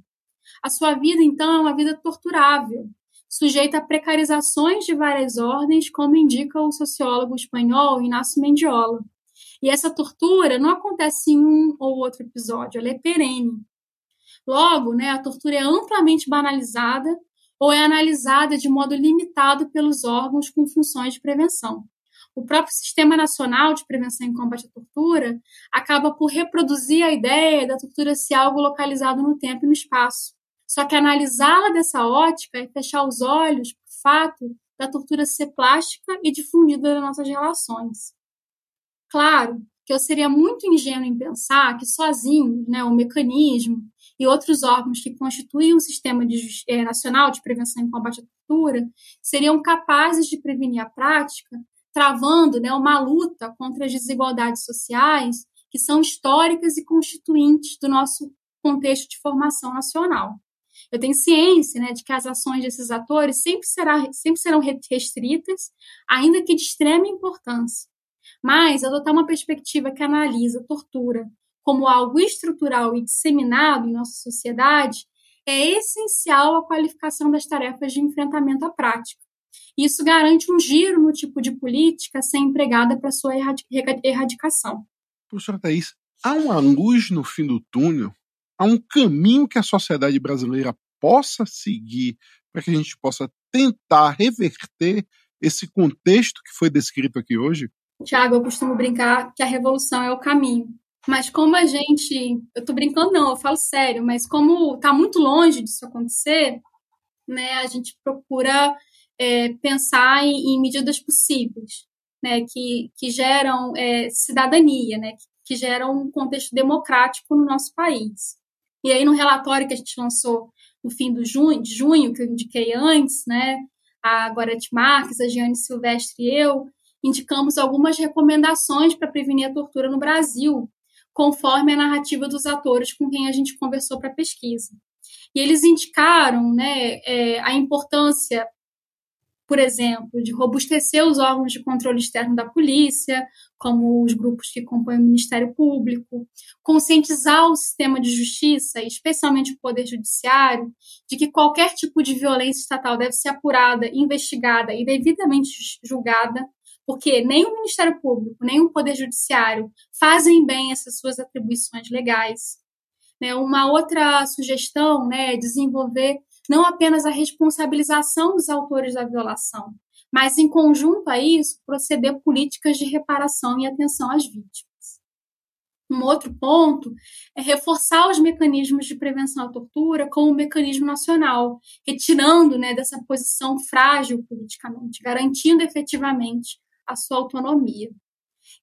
A sua vida, então, é uma vida torturável, sujeita a precarizações de várias ordens, como indica o sociólogo espanhol Inácio Mendiola. E essa tortura não acontece em um ou outro episódio, ela é perene. Logo, né, a tortura é amplamente banalizada ou é analisada de modo limitado pelos órgãos com funções de prevenção. O próprio Sistema Nacional de Prevenção e Combate à Tortura acaba por reproduzir a ideia da tortura ser algo localizado no tempo e no espaço. Só que analisá-la dessa ótica é fechar os olhos para o fato da tortura ser plástica e difundida nas nossas relações. Claro que eu seria muito ingênuo em pensar que sozinho né, o mecanismo e outros órgãos que constituem o Sistema de, é, Nacional de Prevenção e Combate à Tortura seriam capazes de prevenir a prática, travando né, uma luta contra as desigualdades sociais que são históricas e constituintes do nosso contexto de formação nacional. Eu tenho ciência né, de que as ações desses atores sempre, será, sempre serão restritas, ainda que de extrema importância. Mas adotar uma perspectiva que analisa tortura como algo estrutural e disseminado em nossa sociedade é essencial à qualificação das tarefas de enfrentamento à prática. Isso garante um giro no tipo de política a ser empregada para sua erradicação. Professora Thais, há uma luz no fim do túnel? Há um caminho que a sociedade brasileira possa seguir para que a gente possa tentar reverter esse contexto que foi descrito aqui hoje? Tiago, eu costumo brincar que a revolução é o caminho. Mas como a gente. Eu tô brincando, não, eu falo sério, mas como tá muito longe disso acontecer, né, a gente procura é, pensar em, em, medidas possíveis, né, que, que geram é, cidadania, né, que, geram um contexto democrático no nosso país. E aí, no relatório que a gente lançou no fim do junho, de junho, que eu indiquei antes, né, a Gorete Marques, a Giane Silvestre e eu, indicamos algumas recomendações para prevenir a tortura no Brasil, conforme a narrativa dos atores com quem a gente conversou para a pesquisa. E eles indicaram né, é, a importância, por exemplo, de robustecer os órgãos de controle externo da polícia, como os grupos que compõem o Ministério Público, conscientizar o sistema de justiça, especialmente o Poder Judiciário, de que qualquer tipo de violência estatal deve ser apurada, investigada e devidamente julgada, porque nem o Ministério Público, nem o Poder Judiciário fazem bem essas suas atribuições legais. Né? Uma outra sugestão né, é desenvolver não apenas a responsabilização dos autores da violação, mas, em conjunto a isso, proceder políticas de reparação e atenção às vítimas. Um outro ponto é reforçar os mecanismos de prevenção à tortura como um mecanismo nacional, retirando né, dessa posição frágil politicamente, garantindo efetivamente a sua autonomia.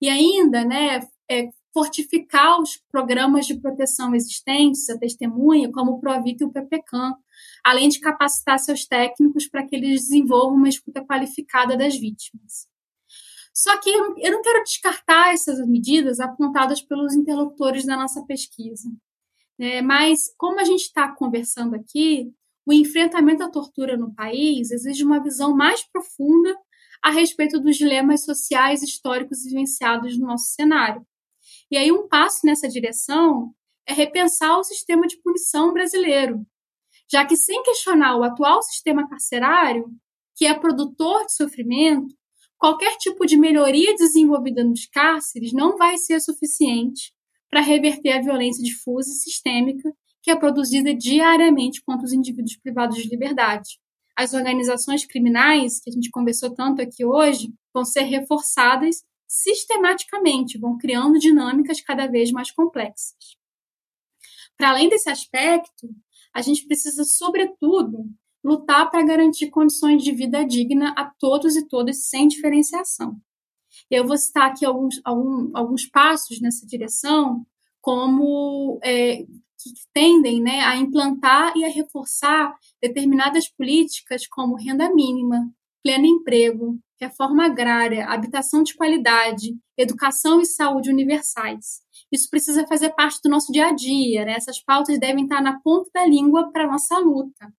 E ainda, né, é, fortificar os programas de proteção existentes, a testemunha, como o Provita e o PPCAM, além de capacitar seus técnicos para que eles desenvolvam uma escuta qualificada das vítimas. Só que eu não quero descartar essas medidas apontadas pelos interlocutores da nossa pesquisa. É, mas, como a gente está conversando aqui, o enfrentamento à tortura no país exige uma visão mais profunda a respeito dos dilemas sociais históricos vivenciados no nosso cenário. E aí, um passo nessa direção é repensar o sistema de punição brasileiro, já que, sem questionar o atual sistema carcerário, que é produtor de sofrimento, qualquer tipo de melhoria desenvolvida nos cárceres não vai ser suficiente para reverter a violência difusa e sistêmica que é produzida diariamente contra os indivíduos privados de liberdade as organizações criminais, que a gente conversou tanto aqui hoje, vão ser reforçadas sistematicamente, vão criando dinâmicas cada vez mais complexas. Para além desse aspecto, a gente precisa, sobretudo, lutar para garantir condições de vida digna a todos e todas, sem diferenciação. Eu vou citar aqui alguns, alguns, alguns passos nessa direção, como é, que tendem né, a implantar e a reforçar determinadas políticas como renda mínima, pleno emprego, reforma agrária, habitação de qualidade, educação e saúde universais. Isso precisa fazer parte do nosso dia a dia, né? essas pautas devem estar na ponta da língua para a nossa luta.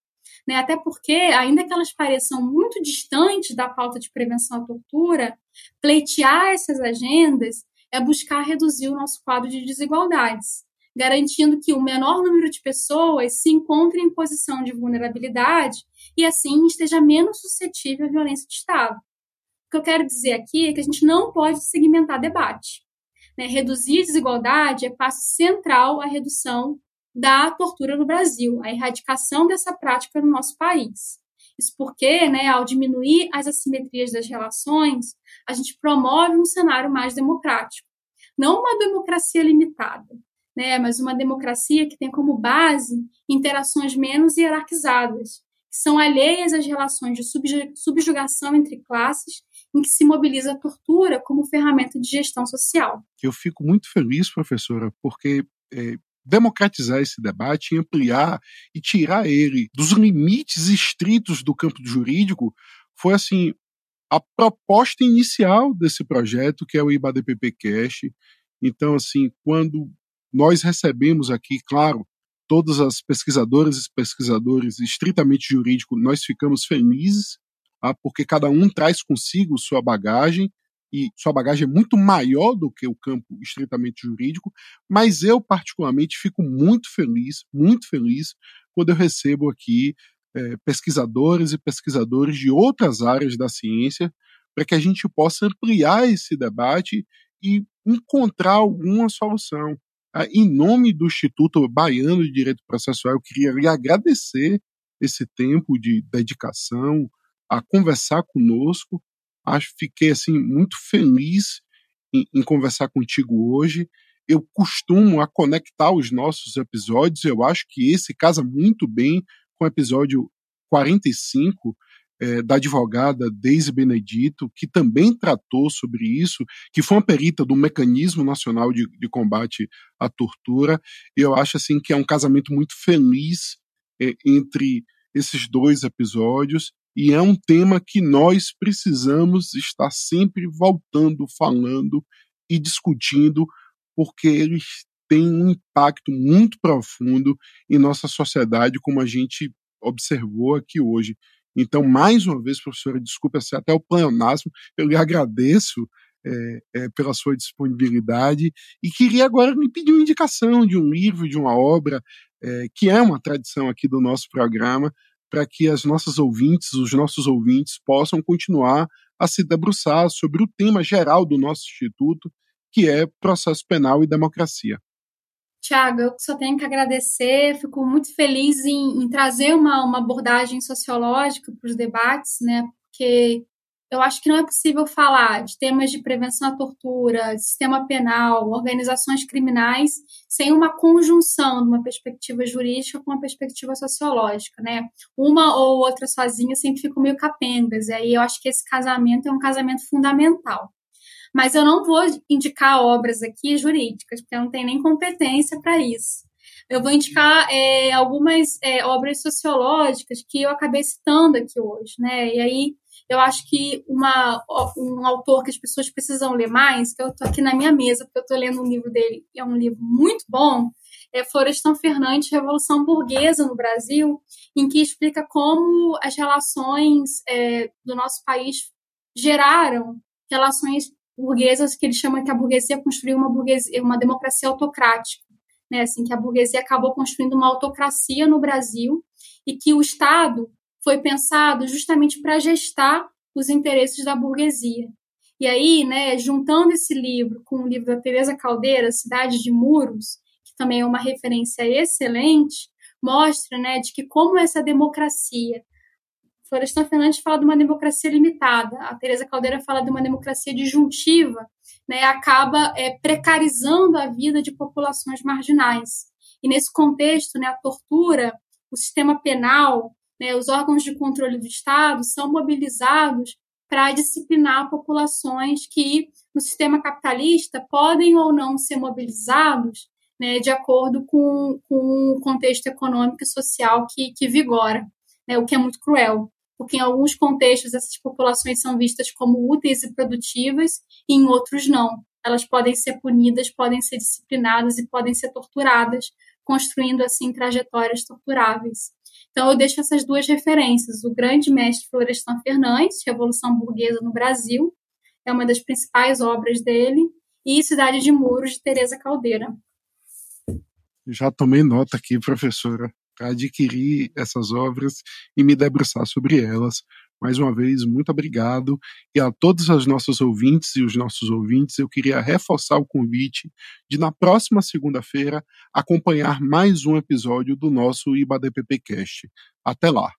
Né? Até porque, ainda que elas pareçam muito distantes da pauta de prevenção à tortura, pleitear essas agendas é buscar reduzir o nosso quadro de desigualdades garantindo que o menor número de pessoas se encontre em posição de vulnerabilidade e assim esteja menos suscetível à violência de Estado. O que eu quero dizer aqui é que a gente não pode segmentar debate. Né? Reduzir a desigualdade é passo central à redução da tortura no Brasil, a erradicação dessa prática no nosso país. Isso porque, né, ao diminuir as assimetrias das relações, a gente promove um cenário mais democrático. Não uma democracia limitada, né, mas uma democracia que tem como base interações menos hierarquizadas, que são alheias às relações de subjugação entre classes em que se mobiliza a tortura como ferramenta de gestão social. Eu fico muito feliz, professora, porque é, democratizar esse debate, ampliar e tirar ele dos limites estritos do campo jurídico foi assim a proposta inicial desse projeto, que é o IBADPP Cash. Então, assim, quando nós recebemos aqui, claro, todas as pesquisadoras e pesquisadores estritamente jurídicos, nós ficamos felizes, tá? porque cada um traz consigo sua bagagem, e sua bagagem é muito maior do que o campo estritamente jurídico, mas eu, particularmente, fico muito feliz, muito feliz, quando eu recebo aqui é, pesquisadores e pesquisadores de outras áreas da ciência, para que a gente possa ampliar esse debate e encontrar alguma solução. Ah, em nome do Instituto Baiano de Direito Processual, eu queria lhe agradecer esse tempo de dedicação a conversar conosco. Acho fiquei assim muito feliz em, em conversar contigo hoje. Eu costumo a conectar os nossos episódios. Eu acho que esse casa muito bem com o episódio 45, é, da advogada Deise Benedito, que também tratou sobre isso, que foi uma perita do Mecanismo Nacional de, de Combate à Tortura. E eu acho assim que é um casamento muito feliz é, entre esses dois episódios e é um tema que nós precisamos estar sempre voltando, falando e discutindo, porque eles têm um impacto muito profundo em nossa sociedade, como a gente observou aqui hoje. Então, mais uma vez, professora, desculpa se até o pleonasmo, eu lhe agradeço é, é, pela sua disponibilidade e queria agora lhe pedir uma indicação de um livro, de uma obra, é, que é uma tradição aqui do nosso programa, para que as nossas ouvintes, os nossos ouvintes, possam continuar a se debruçar sobre o tema geral do nosso instituto, que é processo penal e democracia. Tiago, eu só tenho que agradecer, fico muito feliz em, em trazer uma, uma abordagem sociológica para os debates, né? Porque eu acho que não é possível falar de temas de prevenção à tortura, sistema penal, organizações criminais, sem uma conjunção de uma perspectiva jurídica com uma perspectiva sociológica, né? Uma ou outra sozinha sempre ficam meio capengas, e aí eu acho que esse casamento é um casamento fundamental. Mas eu não vou indicar obras aqui jurídicas, porque eu não tenho nem competência para isso. Eu vou indicar é, algumas é, obras sociológicas que eu acabei citando aqui hoje, né? E aí eu acho que uma, um autor que as pessoas precisam ler mais, que eu estou aqui na minha mesa, porque eu estou lendo um livro dele, é um livro muito bom, é Florestan Fernandes, Revolução Burguesa no Brasil, em que explica como as relações é, do nosso país geraram relações burguesas que ele chama que a burguesia construiu uma burguesia, uma democracia autocrática, né? Assim que a burguesia acabou construindo uma autocracia no Brasil e que o Estado foi pensado justamente para gestar os interesses da burguesia. E aí, né, juntando esse livro com o livro da Teresa Caldeira, Cidade de Muros, que também é uma referência excelente, mostra, né, de que como essa democracia Florestan Fernandes fala de uma democracia limitada, a Teresa Caldeira fala de uma democracia disjuntiva, né, acaba é, precarizando a vida de populações marginais. E nesse contexto, né, a tortura, o sistema penal, né, os órgãos de controle do Estado são mobilizados para disciplinar populações que, no sistema capitalista, podem ou não ser mobilizados né, de acordo com, com o contexto econômico e social que, que vigora, né, o que é muito cruel porque em alguns contextos essas populações são vistas como úteis e produtivas e em outros não. Elas podem ser punidas, podem ser disciplinadas e podem ser torturadas, construindo assim trajetórias torturáveis. Então eu deixo essas duas referências: o grande mestre Florestan Fernandes, Revolução Burguesa no Brasil, é uma das principais obras dele, e Cidade de Muros de Teresa Caldeira. Já tomei nota aqui, professora. Adquirir essas obras e me debruçar sobre elas. Mais uma vez, muito obrigado. E a todos os nossos ouvintes e os nossos ouvintes, eu queria reforçar o convite de, na próxima segunda-feira, acompanhar mais um episódio do nosso IBADPPcast. Até lá!